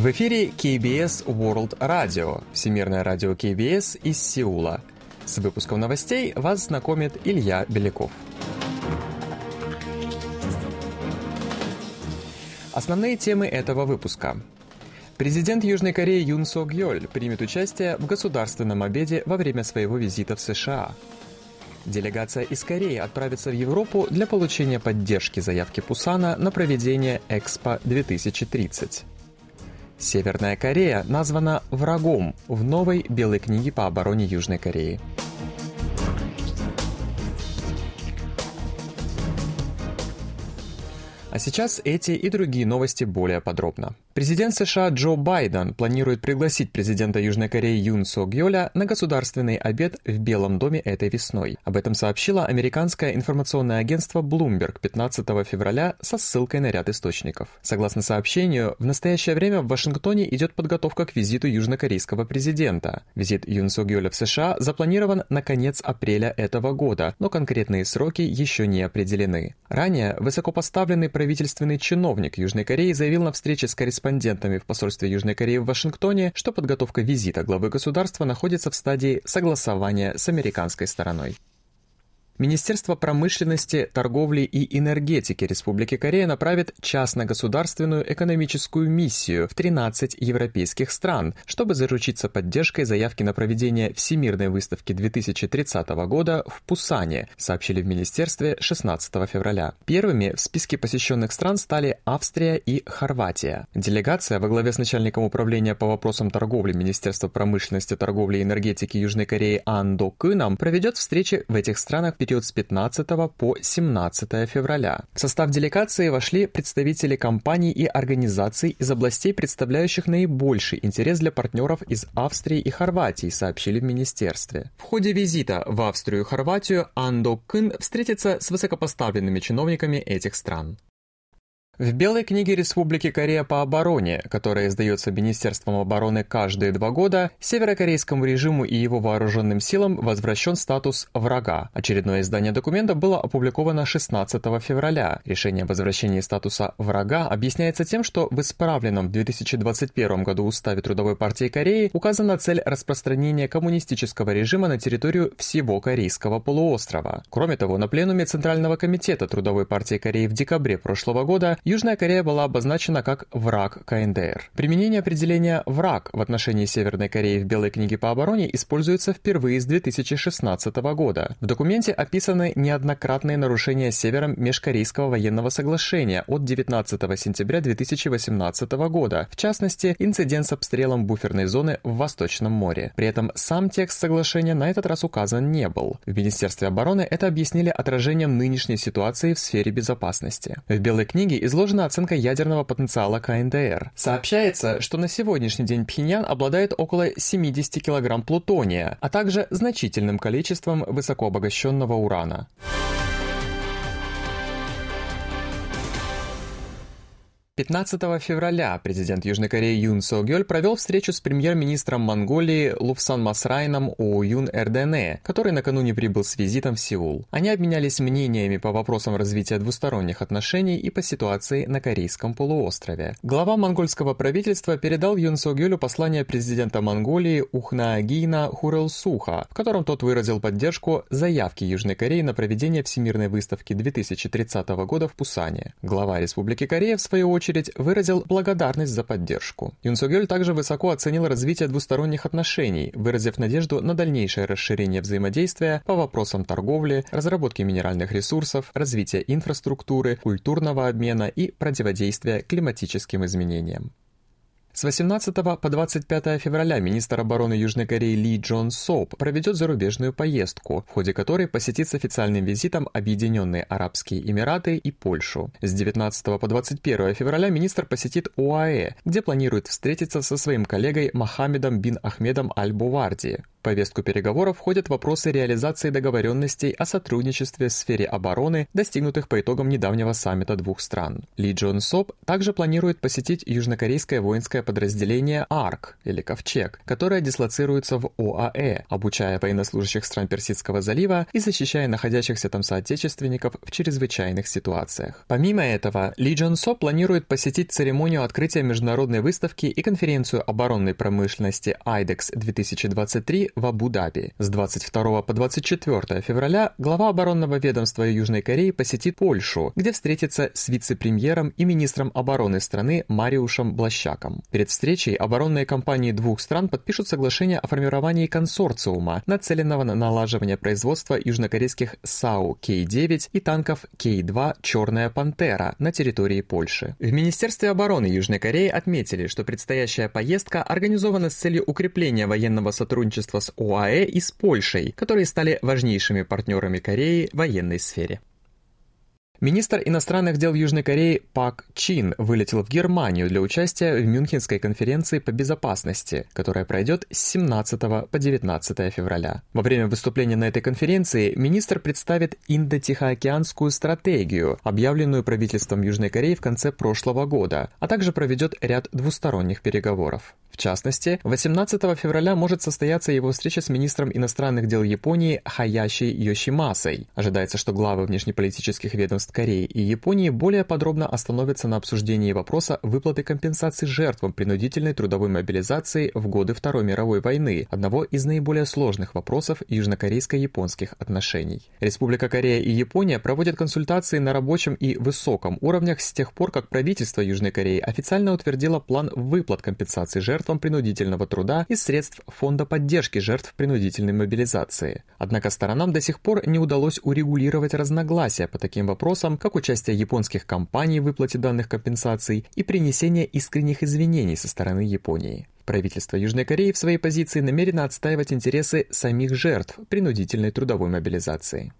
В эфире KBS World Radio, Всемирное радио KBS из Сеула. С выпуском новостей вас знакомит Илья Беляков. Основные темы этого выпуска. Президент Южной Кореи Юн Сок Йоль примет участие в государственном обеде во время своего визита в США. Делегация из Кореи отправится в Европу для получения поддержки заявки Пусана на проведение Экспо 2030. Северная Корея названа врагом в новой Белой книге по обороне Южной Кореи. А сейчас эти и другие новости более подробно. Президент США Джо Байден планирует пригласить президента Южной Кореи Юн Со Гьоля на государственный обед в Белом доме этой весной. Об этом сообщило американское информационное агентство Bloomberg 15 февраля со ссылкой на ряд источников. Согласно сообщению, в настоящее время в Вашингтоне идет подготовка к визиту южнокорейского президента. Визит Юн Со Гьоля в США запланирован на конец апреля этого года, но конкретные сроки еще не определены. Ранее высокопоставленный правительственный чиновник Южной Кореи заявил на встрече с корреспондентом корреспондентами в посольстве Южной Кореи в Вашингтоне, что подготовка визита главы государства находится в стадии согласования с американской стороной. Министерство промышленности, торговли и энергетики Республики Корея направит частно-государственную экономическую миссию в 13 европейских стран, чтобы заручиться поддержкой заявки на проведение Всемирной выставки 2030 года в Пусане, сообщили в Министерстве 16 февраля. Первыми в списке посещенных стран стали Австрия и Хорватия. Делегация во главе с начальником управления по вопросам торговли Министерства промышленности, торговли и энергетики Южной Кореи Андо Кыном проведет встречи в этих странах перед период с 15 по 17 февраля. В состав делегации вошли представители компаний и организаций из областей, представляющих наибольший интерес для партнеров из Австрии и Хорватии, сообщили в министерстве. В ходе визита в Австрию и Хорватию Андо Кын встретится с высокопоставленными чиновниками этих стран. В Белой книге Республики Корея по обороне, которая издается Министерством обороны каждые два года, северокорейскому режиму и его вооруженным силам возвращен статус врага. Очередное издание документа было опубликовано 16 февраля. Решение о возвращении статуса врага объясняется тем, что в исправленном в 2021 году Уставе Трудовой партии Кореи указана цель распространения коммунистического режима на территорию всего Корейского полуострова. Кроме того, на пленуме Центрального комитета Трудовой партии Кореи в декабре прошлого года Южная Корея была обозначена как враг КНДР. Применение определения «враг» в отношении Северной Кореи в Белой книге по обороне используется впервые с 2016 года. В документе описаны неоднократные нарушения Севером Межкорейского военного соглашения от 19 сентября 2018 года, в частности, инцидент с обстрелом буферной зоны в Восточном море. При этом сам текст соглашения на этот раз указан не был. В Министерстве обороны это объяснили отражением нынешней ситуации в сфере безопасности. В Белой книге изложена оценка ядерного потенциала КНДР. Сообщается, что на сегодняшний день Пхеньян обладает около 70 кг плутония, а также значительным количеством высокообогащенного урана. 15 февраля президент Южной Кореи Юн Со Гёль провел встречу с премьер-министром Монголии Луфсан Масрайном Оуюн Эрдене, который накануне прибыл с визитом в Сеул. Они обменялись мнениями по вопросам развития двусторонних отношений и по ситуации на Корейском полуострове. Глава монгольского правительства передал Юн Со Гёлю послание президента Монголии Ухнаагина Хурелсуха, в котором тот выразил поддержку заявки Южной Кореи на проведение Всемирной выставки 2030 года в Пусане. Глава Республики Корея, в свою очередь, очередь, выразил благодарность за поддержку. Юн Сугёль также высоко оценил развитие двусторонних отношений, выразив надежду на дальнейшее расширение взаимодействия по вопросам торговли, разработки минеральных ресурсов, развития инфраструктуры, культурного обмена и противодействия климатическим изменениям. С 18 по 25 февраля министр обороны Южной Кореи Ли Джон Соп проведет зарубежную поездку, в ходе которой посетит с официальным визитом Объединенные Арабские Эмираты и Польшу. С 19 по 21 февраля министр посетит ОАЭ, где планирует встретиться со своим коллегой Мохаммедом бин Ахмедом Аль-Буварди. В повестку переговоров входят вопросы реализации договоренностей о сотрудничестве в сфере обороны, достигнутых по итогам недавнего саммита двух стран. Ли Джон Соп также планирует посетить южнокорейское воинское подразделение АРК, или Ковчег, которое дислоцируется в ОАЭ, обучая военнослужащих стран Персидского залива и защищая находящихся там соотечественников в чрезвычайных ситуациях. Помимо этого, Ли Джон Соп планирует посетить церемонию открытия международной выставки и конференцию оборонной промышленности IDEX 2023 в Абу-Даби. С 22 по 24 февраля глава оборонного ведомства Южной Кореи посетит Польшу, где встретится с вице-премьером и министром обороны страны Мариушем Блащаком. Перед встречей оборонные компании двух стран подпишут соглашение о формировании консорциума, нацеленного на налаживание производства южнокорейских САУ К-9 и танков К-2 «Черная пантера» на территории Польши. В Министерстве обороны Южной Кореи отметили, что предстоящая поездка организована с целью укрепления военного сотрудничества с ОАЭ и с Польшей, которые стали важнейшими партнерами Кореи в военной сфере. Министр иностранных дел Южной Кореи Пак Чин вылетел в Германию для участия в Мюнхенской конференции по безопасности, которая пройдет с 17 по 19 февраля. Во время выступления на этой конференции министр представит Индо-Тихоокеанскую стратегию, объявленную правительством Южной Кореи в конце прошлого года, а также проведет ряд двусторонних переговоров. В частности, 18 февраля может состояться его встреча с министром иностранных дел Японии Хаяши Йошимасой. Ожидается, что главы внешнеполитических ведомств Кореи и Японии более подробно остановятся на обсуждении вопроса выплаты компенсаций жертвам принудительной трудовой мобилизации в годы Второй мировой войны, одного из наиболее сложных вопросов южнокорейско-японских отношений. Республика Корея и Япония проводят консультации на рабочем и высоком уровнях с тех пор, как правительство Южной Кореи официально утвердило план выплат компенсаций жертв жертвам принудительного труда из средств Фонда поддержки жертв принудительной мобилизации. Однако сторонам до сих пор не удалось урегулировать разногласия по таким вопросам, как участие японских компаний в выплате данных компенсаций и принесение искренних извинений со стороны Японии. Правительство Южной Кореи в своей позиции намерено отстаивать интересы самих жертв принудительной трудовой мобилизации.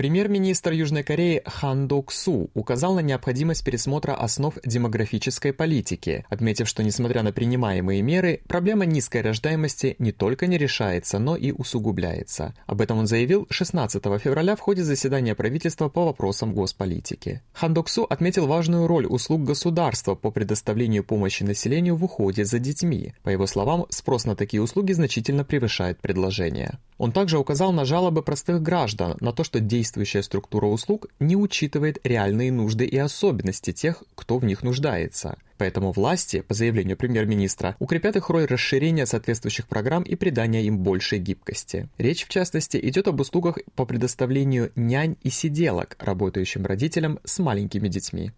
Премьер-министр Южной Кореи Хан Док Су указал на необходимость пересмотра основ демографической политики, отметив, что несмотря на принимаемые меры, проблема низкой рождаемости не только не решается, но и усугубляется. Об этом он заявил 16 февраля в ходе заседания правительства по вопросам госполитики. Хан Док Су отметил важную роль услуг государства по предоставлению помощи населению в уходе за детьми. По его словам, спрос на такие услуги значительно превышает предложение. Он также указал на жалобы простых граждан, на то, что действующая структура услуг не учитывает реальные нужды и особенности тех, кто в них нуждается. Поэтому власти, по заявлению премьер-министра, укрепят их роль расширения соответствующих программ и придания им большей гибкости. Речь, в частности, идет об услугах по предоставлению нянь и сиделок работающим родителям с маленькими детьми.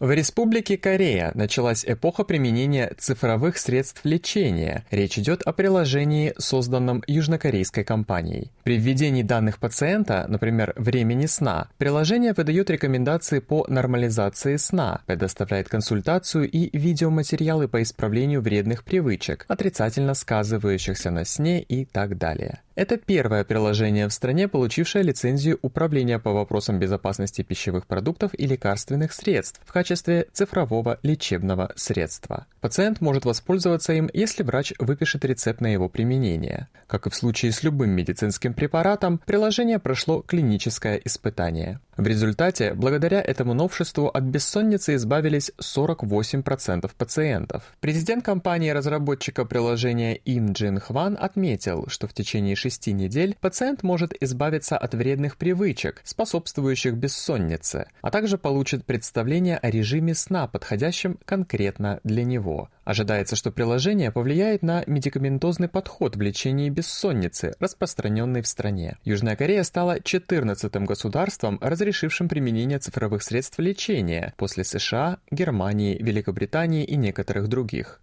В Республике Корея началась эпоха применения цифровых средств лечения. Речь идет о приложении, созданном южнокорейской компанией. При введении данных пациента, например, времени сна, приложение выдает рекомендации по нормализации сна, предоставляет консультацию и видеоматериалы по исправлению вредных привычек, отрицательно сказывающихся на сне и так далее. Это первое приложение в стране, получившее лицензию управления по вопросам безопасности пищевых продуктов и лекарственных средств в качестве цифрового лечебного средства. Пациент может воспользоваться им, если врач выпишет рецепт на его применение. Как и в случае с любым медицинским препаратом, приложение прошло клиническое испытание. В результате, благодаря этому новшеству, от бессонницы избавились 48% пациентов. Президент компании-разработчика приложения Им Джин Хван отметил, что в течение 6 недель пациент может избавиться от вредных привычек, способствующих бессоннице, а также получит представление о режиме сна, подходящем конкретно для него. Ожидается, что приложение повлияет на медикаментозный подход в лечении бессонницы, распространенный в стране. Южная Корея стала 14-м государством, разрешившим применение цифровых средств лечения после США, Германии, Великобритании и некоторых других.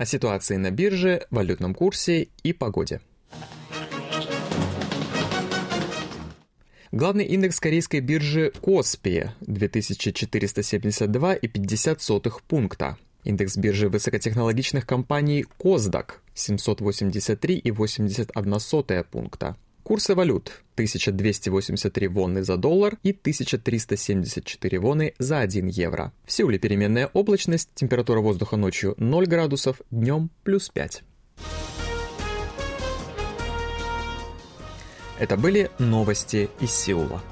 О ситуации на бирже, валютном курсе и погоде. Главный индекс корейской биржи Коспи 2472,50 пункта. Индекс биржи высокотехнологичных компаний Коздак 783,81 пункта. Курсы валют 1283 вонны за доллар и 1374 воны за 1 евро. В Сеуле переменная облачность, температура воздуха ночью 0 градусов, днем плюс 5. Это были новости из Сеула.